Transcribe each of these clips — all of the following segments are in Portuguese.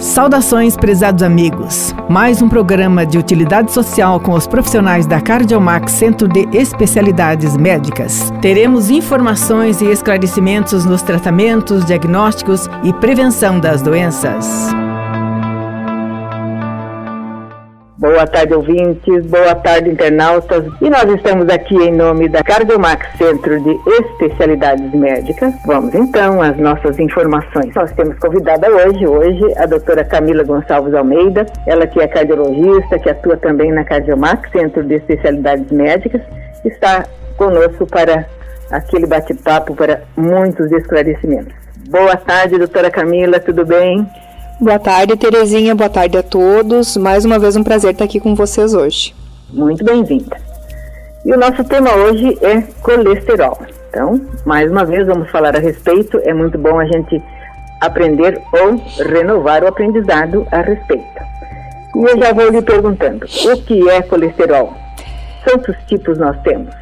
Saudações, prezados amigos. Mais um programa de utilidade social com os profissionais da Cardiomax Centro de Especialidades Médicas. Teremos informações e esclarecimentos nos tratamentos, diagnósticos e prevenção das doenças. Boa tarde, ouvintes. Boa tarde, internautas. E nós estamos aqui em nome da Cardiomax Centro de Especialidades Médicas. Vamos então às nossas informações. Nós temos convidada hoje, hoje, a doutora Camila Gonçalves Almeida, ela que é cardiologista, que atua também na Cardiomax Centro de Especialidades Médicas, está conosco para aquele bate-papo para muitos esclarecimentos. Boa tarde, doutora Camila, tudo bem? Boa tarde, Terezinha. Boa tarde a todos. Mais uma vez um prazer estar aqui com vocês hoje. Muito bem-vinda. E o nosso tema hoje é colesterol. Então, mais uma vez vamos falar a respeito. É muito bom a gente aprender ou renovar o aprendizado a respeito. E eu já vou lhe perguntando: o que é colesterol? Quantos tipos nós temos?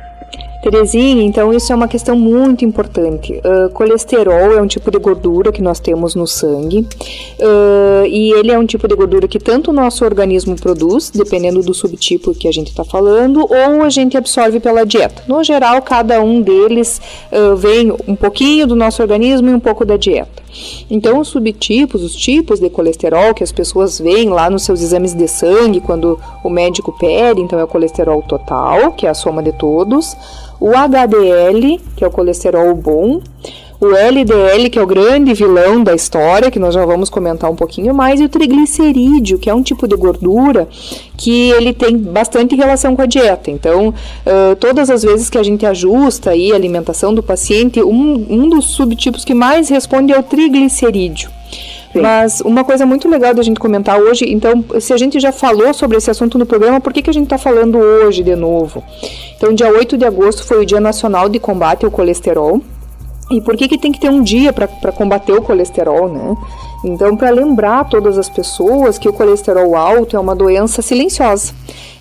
Terezinha, então isso é uma questão muito importante. Uh, colesterol é um tipo de gordura que nós temos no sangue uh, e ele é um tipo de gordura que tanto o nosso organismo produz, dependendo do subtipo que a gente está falando, ou a gente absorve pela dieta. No geral, cada um deles uh, vem um pouquinho do nosso organismo e um pouco da dieta. Então, os subtipos, os tipos de colesterol que as pessoas veem lá nos seus exames de sangue, quando o médico pede, então é o colesterol total, que é a soma de todos o HDL, que é o colesterol bom, o LDL, que é o grande vilão da história, que nós já vamos comentar um pouquinho mais, e o triglicerídeo, que é um tipo de gordura que ele tem bastante relação com a dieta. Então, uh, todas as vezes que a gente ajusta aí a alimentação do paciente, um, um dos subtipos que mais responde é o triglicerídeo. Sim. Mas uma coisa muito legal da gente comentar hoje, então, se a gente já falou sobre esse assunto no programa, por que, que a gente está falando hoje de novo? Então, dia 8 de agosto foi o Dia Nacional de Combate ao Colesterol. E por que, que tem que ter um dia para combater o colesterol, né? Então, para lembrar todas as pessoas que o colesterol alto é uma doença silenciosa.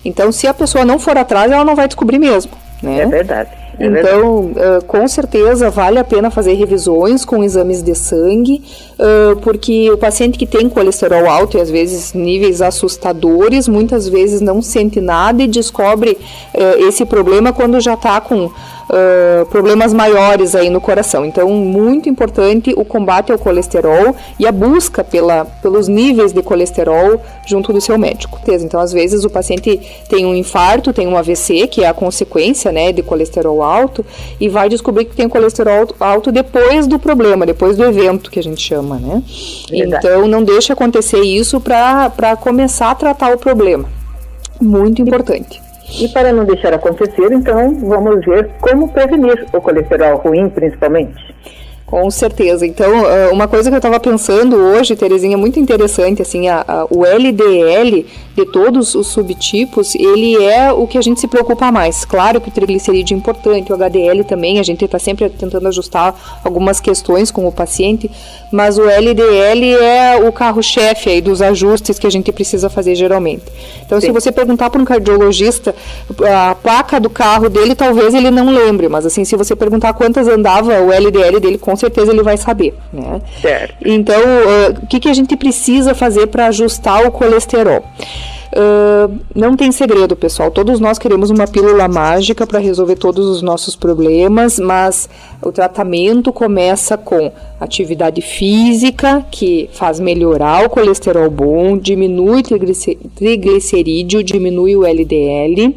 Então, se a pessoa não for atrás, ela não vai descobrir mesmo. Né? É verdade. É então, uh, com certeza vale a pena fazer revisões com exames de sangue, uh, porque o paciente que tem colesterol alto e às vezes níveis assustadores, muitas vezes não sente nada e descobre uh, esse problema quando já está com uh, problemas maiores aí no coração. Então, muito importante o combate ao colesterol e a busca pela, pelos níveis de colesterol junto do seu médico. Então, às vezes o paciente tem um infarto, tem um AVC, que é a consequência, né, de colesterol alto, e vai descobrir que tem colesterol alto depois do problema, depois do evento que a gente chama, né? Verdade. Então, não deixe acontecer isso para começar a tratar o problema. Muito importante. E para não deixar acontecer, então, vamos ver como prevenir o colesterol ruim, principalmente. Com certeza. Então, ah, uma coisa que eu estava pensando hoje, Terezinha, muito interessante, assim, a, a, o LDL de todos os subtipos, ele é o que a gente se preocupa mais. Claro que o triglicerídeo é importante, o HDL também, a gente está sempre tentando ajustar algumas questões com o paciente, mas o LDL é o carro-chefe aí dos ajustes que a gente precisa fazer geralmente. Então, Sim. se você perguntar para um cardiologista a placa do carro dele, talvez ele não lembre, mas assim, se você perguntar quantas andava o LDL dele, com certeza ele vai saber, né? Certo. Então, uh, o que, que a gente precisa fazer para ajustar o colesterol? Uh, não tem segredo, pessoal. Todos nós queremos uma pílula mágica para resolver todos os nossos problemas, mas o tratamento começa com atividade física, que faz melhorar o colesterol bom, diminui triglicerídeo, diminui o LDL.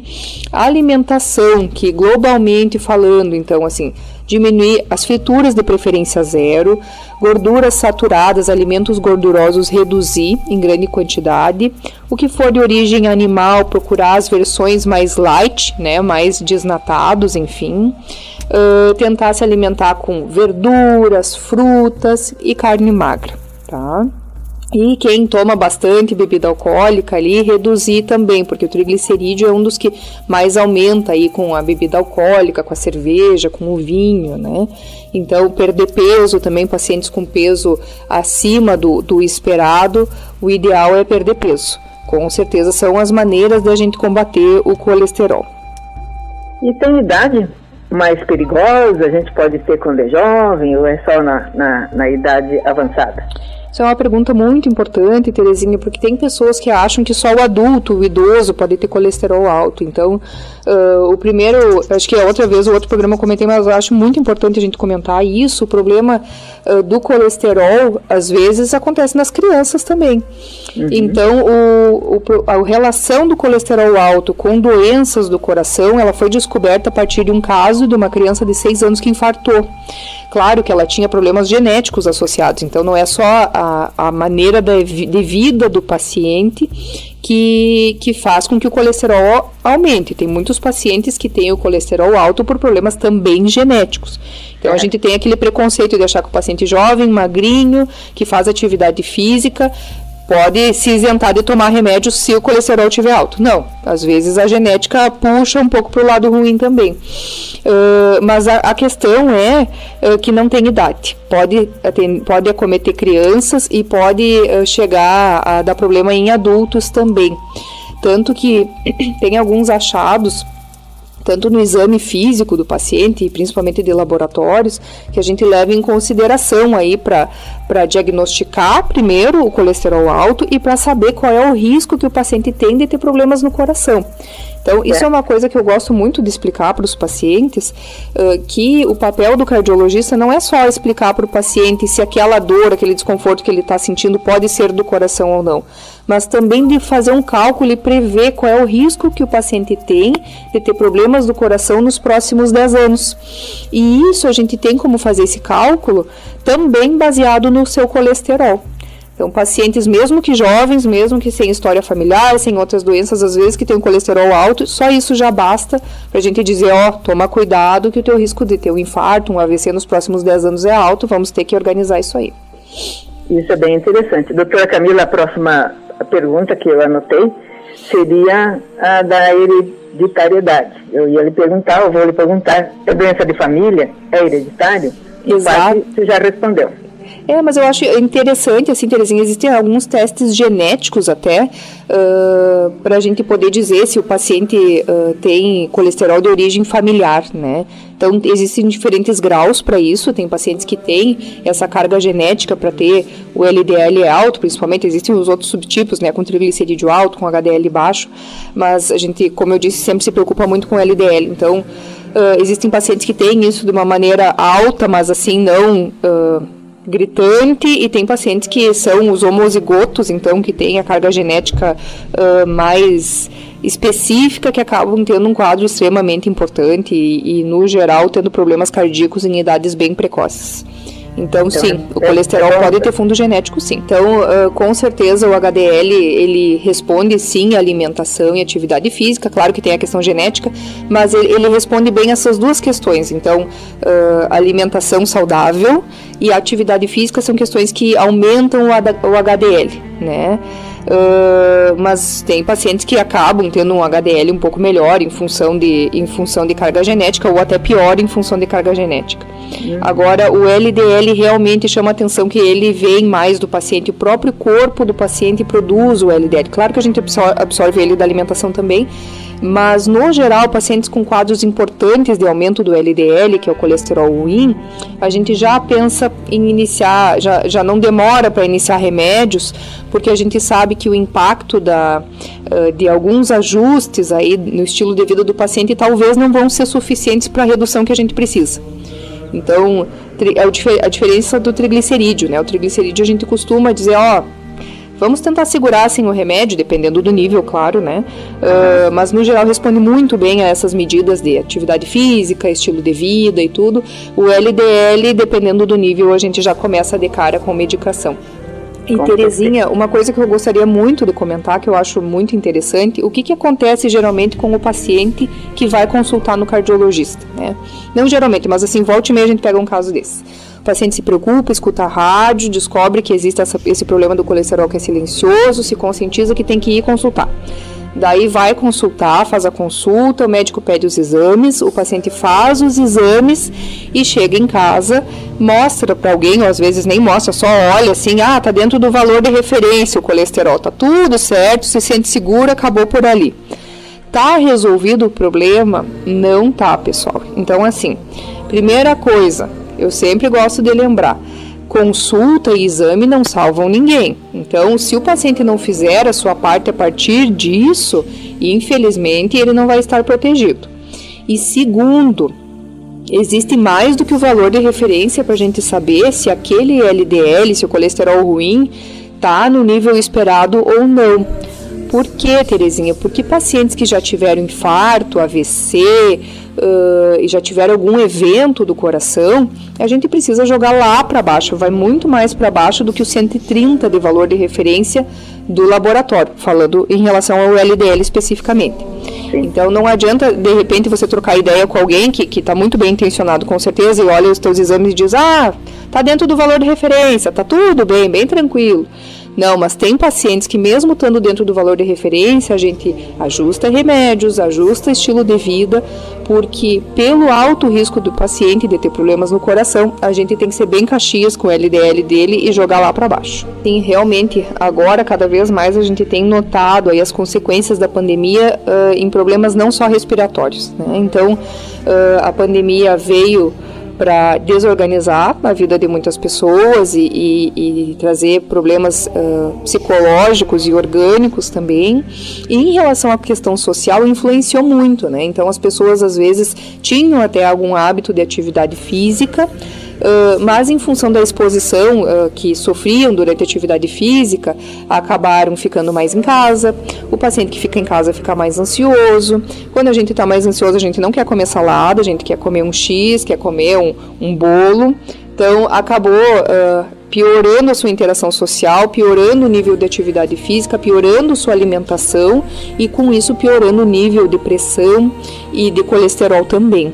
Alimentação, que globalmente falando, então, assim, diminuir as frituras de preferência zero, gorduras saturadas, alimentos gordurosos reduzir em grande quantidade, o que for de origem animal, procurar as versões mais light, né, mais desnatados, enfim. Uh, tentar se alimentar com verduras, frutas e carne magra, tá? E quem toma bastante bebida alcoólica ali, reduzir também, porque o triglicerídeo é um dos que mais aumenta aí com a bebida alcoólica, com a cerveja, com o vinho, né? Então, perder peso também, pacientes com peso acima do, do esperado, o ideal é perder peso. Com certeza são as maneiras da gente combater o colesterol. E tem idade mais perigosa? A gente pode ter quando é jovem ou é só na, na, na idade avançada? Isso é uma pergunta muito importante, Terezinha, porque tem pessoas que acham que só o adulto, o idoso, pode ter colesterol alto. Então, uh, o primeiro, acho que a outra vez, o outro programa eu comentei, mas eu acho muito importante a gente comentar isso. O problema uh, do colesterol, às vezes, acontece nas crianças também. Uhum. Então, o, o, a relação do colesterol alto com doenças do coração, ela foi descoberta a partir de um caso de uma criança de 6 anos que infartou. Claro que ela tinha problemas genéticos associados, então não é só a, a maneira de, de vida do paciente que, que faz com que o colesterol aumente. Tem muitos pacientes que têm o colesterol alto por problemas também genéticos. Então é. a gente tem aquele preconceito de achar que o paciente jovem, magrinho, que faz atividade física, pode se isentar de tomar remédio se o colesterol estiver alto. Não, às vezes a genética puxa um pouco para o lado ruim também. Uh, mas a, a, questão é uh, que não tem idade. Pode, tem, pode acometer crianças e pode uh, chegar a dar problema em adultos também. Tanto que tem alguns achados tanto no exame físico do paciente, principalmente de laboratórios, que a gente leva em consideração aí para diagnosticar primeiro o colesterol alto e para saber qual é o risco que o paciente tem de ter problemas no coração. Então, isso é, é uma coisa que eu gosto muito de explicar para os pacientes, uh, que o papel do cardiologista não é só explicar para o paciente se aquela dor, aquele desconforto que ele está sentindo pode ser do coração ou não, mas também de fazer um cálculo e prever qual é o risco que o paciente tem de ter problemas do coração nos próximos 10 anos. E isso a gente tem como fazer esse cálculo também baseado no seu colesterol. Então, pacientes, mesmo que jovens, mesmo que sem história familiar, sem outras doenças, às vezes que tem um colesterol alto, só isso já basta para a gente dizer, ó, toma cuidado que o teu risco de ter um infarto, um AVC nos próximos 10 anos é alto, vamos ter que organizar isso aí. Isso é bem interessante. Doutora Camila, a próxima pergunta que eu anotei seria a da hereditariedade. Eu ia lhe perguntar, eu vou lhe perguntar, é doença de família? É hereditário? Exato. Você já respondeu. É, mas eu acho interessante, assim, Terezinha, existem alguns testes genéticos até uh, para a gente poder dizer se o paciente uh, tem colesterol de origem familiar, né? Então, existem diferentes graus para isso. Tem pacientes que têm essa carga genética para ter o LDL alto, principalmente. Existem os outros subtipos, né, com triglicerídeo alto, com HDL baixo. Mas a gente, como eu disse, sempre se preocupa muito com LDL. Então, uh, existem pacientes que têm isso de uma maneira alta, mas assim, não gritante e tem pacientes que são os homozigotos, então que têm a carga genética uh, mais específica que acabam tendo um quadro extremamente importante e, e, no geral tendo problemas cardíacos em idades bem precoces. Então, então sim, o é, colesterol é pode ter fundo genético, sim. Então, uh, com certeza o HDL ele responde sim à alimentação e atividade física. Claro que tem a questão genética, mas ele, ele responde bem essas duas questões. Então, uh, alimentação saudável e atividade física são questões que aumentam o, o HDL, né? Uh, mas tem pacientes que acabam tendo um HDL um pouco melhor em função de, em função de carga genética ou até pior em função de carga genética. Uhum. Agora, o LDL realmente chama a atenção que ele vem mais do paciente, o próprio corpo do paciente produz o LDL. Claro que a gente absorve ele da alimentação também, mas no geral, pacientes com quadros importantes de aumento do LDL, que é o colesterol ruim, a gente já pensa em iniciar, já, já não demora para iniciar remédios, porque a gente sabe que o impacto da, de alguns ajustes aí no estilo de vida do paciente talvez não vão ser suficientes para a redução que a gente precisa. Então, é a diferença do triglicerídeo, né? O triglicerídeo a gente costuma dizer, ó, Vamos tentar segurar assim o remédio, dependendo do nível, claro, né? Uh, mas no geral responde muito bem a essas medidas de atividade física, estilo de vida e tudo. O LDL, dependendo do nível, a gente já começa de cara com medicação. E Terezinha, uma coisa que eu gostaria muito de comentar, que eu acho muito interessante, o que, que acontece geralmente com o paciente que vai consultar no cardiologista, né? Não geralmente, mas assim, volta e meia a gente pega um caso desse. O paciente se preocupa, escuta a rádio, descobre que existe essa, esse problema do colesterol que é silencioso, se conscientiza que tem que ir consultar. Daí vai consultar, faz a consulta, o médico pede os exames, o paciente faz os exames e chega em casa, mostra para alguém, ou às vezes nem mostra, só olha assim, ah, tá dentro do valor de referência o colesterol, tá tudo certo, se sente seguro, acabou por ali. Tá resolvido o problema? Não tá, pessoal. Então assim, primeira coisa, eu sempre gosto de lembrar. consulta e exame não salvam ninguém. Então, se o paciente não fizer a sua parte a partir disso, infelizmente ele não vai estar protegido. E segundo, existe mais do que o valor de referência para a gente saber se aquele LDL, se o colesterol ruim, está no nível esperado ou não. Por que, Terezinha? Porque pacientes que já tiveram infarto, AVC uh, e já tiveram algum evento do coração, a gente precisa jogar lá para baixo, vai muito mais para baixo do que o 130 de valor de referência do laboratório, falando em relação ao LDL especificamente. Então não adianta de repente você trocar ideia com alguém que está muito bem intencionado com certeza e olha os teus exames e diz ah tá dentro do valor de referência, tá tudo bem, bem tranquilo. Não, mas tem pacientes que, mesmo estando dentro do valor de referência, a gente ajusta remédios, ajusta estilo de vida, porque pelo alto risco do paciente de ter problemas no coração, a gente tem que ser bem caxias com o LDL dele e jogar lá para baixo. Sim, realmente, agora cada vez mais a gente tem notado aí as consequências da pandemia uh, em problemas não só respiratórios. Né? Então, uh, a pandemia veio para desorganizar a vida de muitas pessoas e, e, e trazer problemas uh, psicológicos e orgânicos também. E em relação à questão social, influenciou muito, né? Então as pessoas às vezes tinham até algum hábito de atividade física, Uh, mas em função da exposição uh, que sofriam durante a atividade física, acabaram ficando mais em casa. O paciente que fica em casa fica mais ansioso. Quando a gente está mais ansioso, a gente não quer comer salada, a gente quer comer um X, quer comer um, um bolo. Então, acabou uh, piorando a sua interação social, piorando o nível de atividade física, piorando sua alimentação e, com isso, piorando o nível de pressão e de colesterol também.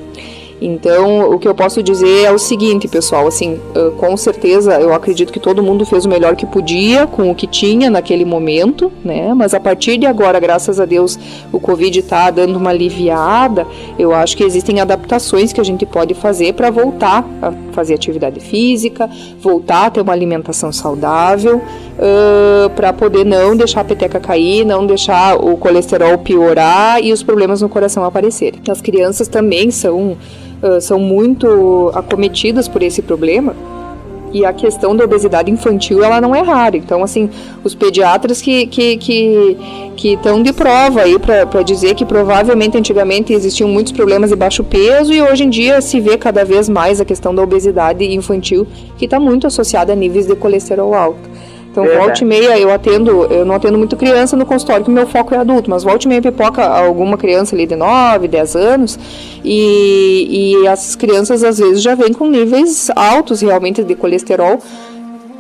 Então, o que eu posso dizer é o seguinte, pessoal, assim, com certeza eu acredito que todo mundo fez o melhor que podia com o que tinha naquele momento, né? Mas a partir de agora, graças a Deus, o Covid está dando uma aliviada. Eu acho que existem adaptações que a gente pode fazer para voltar a fazer atividade física, voltar a ter uma alimentação saudável, uh, para poder não deixar a peteca cair, não deixar o colesterol piorar e os problemas no coração aparecerem. As crianças também são uh, são muito acometidas por esse problema. E a questão da obesidade infantil, ela não é rara. Então, assim, os pediatras que que que que estão de prova aí para dizer que provavelmente antigamente existiam muitos problemas de baixo peso e hoje em dia se vê cada vez mais a questão da obesidade infantil, que está muito associada a níveis de colesterol alto. Então, Verdade. volta e meia eu atendo, eu não atendo muito criança no consultório, que meu foco é adulto, mas volta e meia pipoca alguma criança ali de 9, 10 anos, e, e essas crianças às vezes já vêm com níveis altos realmente de colesterol,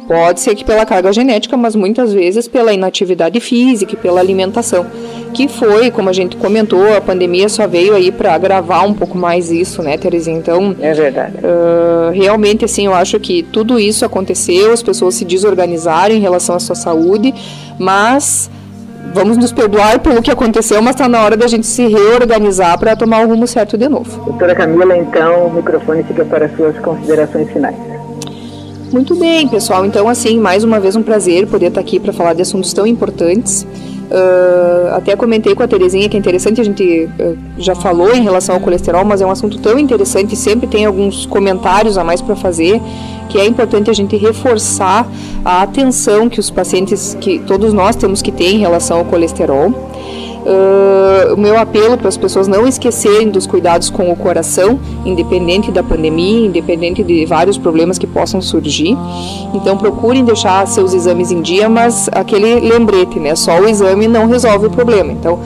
Pode ser que pela carga genética, mas muitas vezes pela inatividade física e pela alimentação. Que foi, como a gente comentou, a pandemia só veio aí para agravar um pouco mais isso, né, Terezinha? Então. É verdade. Uh, realmente, assim, eu acho que tudo isso aconteceu, as pessoas se desorganizaram em relação à sua saúde, mas vamos nos perdoar pelo que aconteceu, mas está na hora da gente se reorganizar para tomar o rumo certo de novo. Doutora Camila, então, o microfone fica para suas considerações finais. Muito bem, pessoal. Então, assim, mais uma vez um prazer poder estar aqui para falar de assuntos tão importantes. Uh, até comentei com a Terezinha que é interessante, a gente uh, já falou em relação ao colesterol, mas é um assunto tão interessante sempre tem alguns comentários a mais para fazer, que é importante a gente reforçar a atenção que os pacientes, que todos nós temos que ter em relação ao colesterol. Uh, o meu apelo para as pessoas não esquecerem dos cuidados com o coração, independente da pandemia, independente de vários problemas que possam surgir. Então procurem deixar seus exames em dia, mas aquele lembrete, né? Só o exame não resolve o problema. Então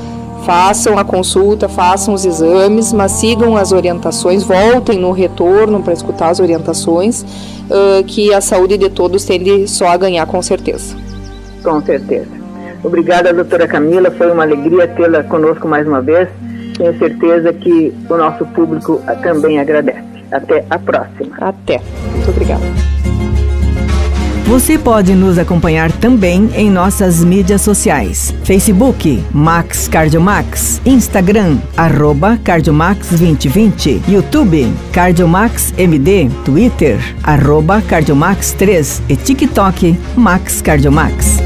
façam a consulta, façam os exames, mas sigam as orientações, voltem no retorno para escutar as orientações, uh, que a saúde de todos tende só a ganhar com certeza. Com certeza. Obrigada, doutora Camila. Foi uma alegria tê-la conosco mais uma vez. Tenho certeza que o nosso público também agradece. Até a próxima. Até. Muito obrigada. Você pode nos acompanhar também em nossas mídias sociais: Facebook Max Cardiomax, Instagram arroba Cardiomax 2020, YouTube Cardiomax MD, Twitter arroba Cardiomax 3 e TikTok Max Cardiomax.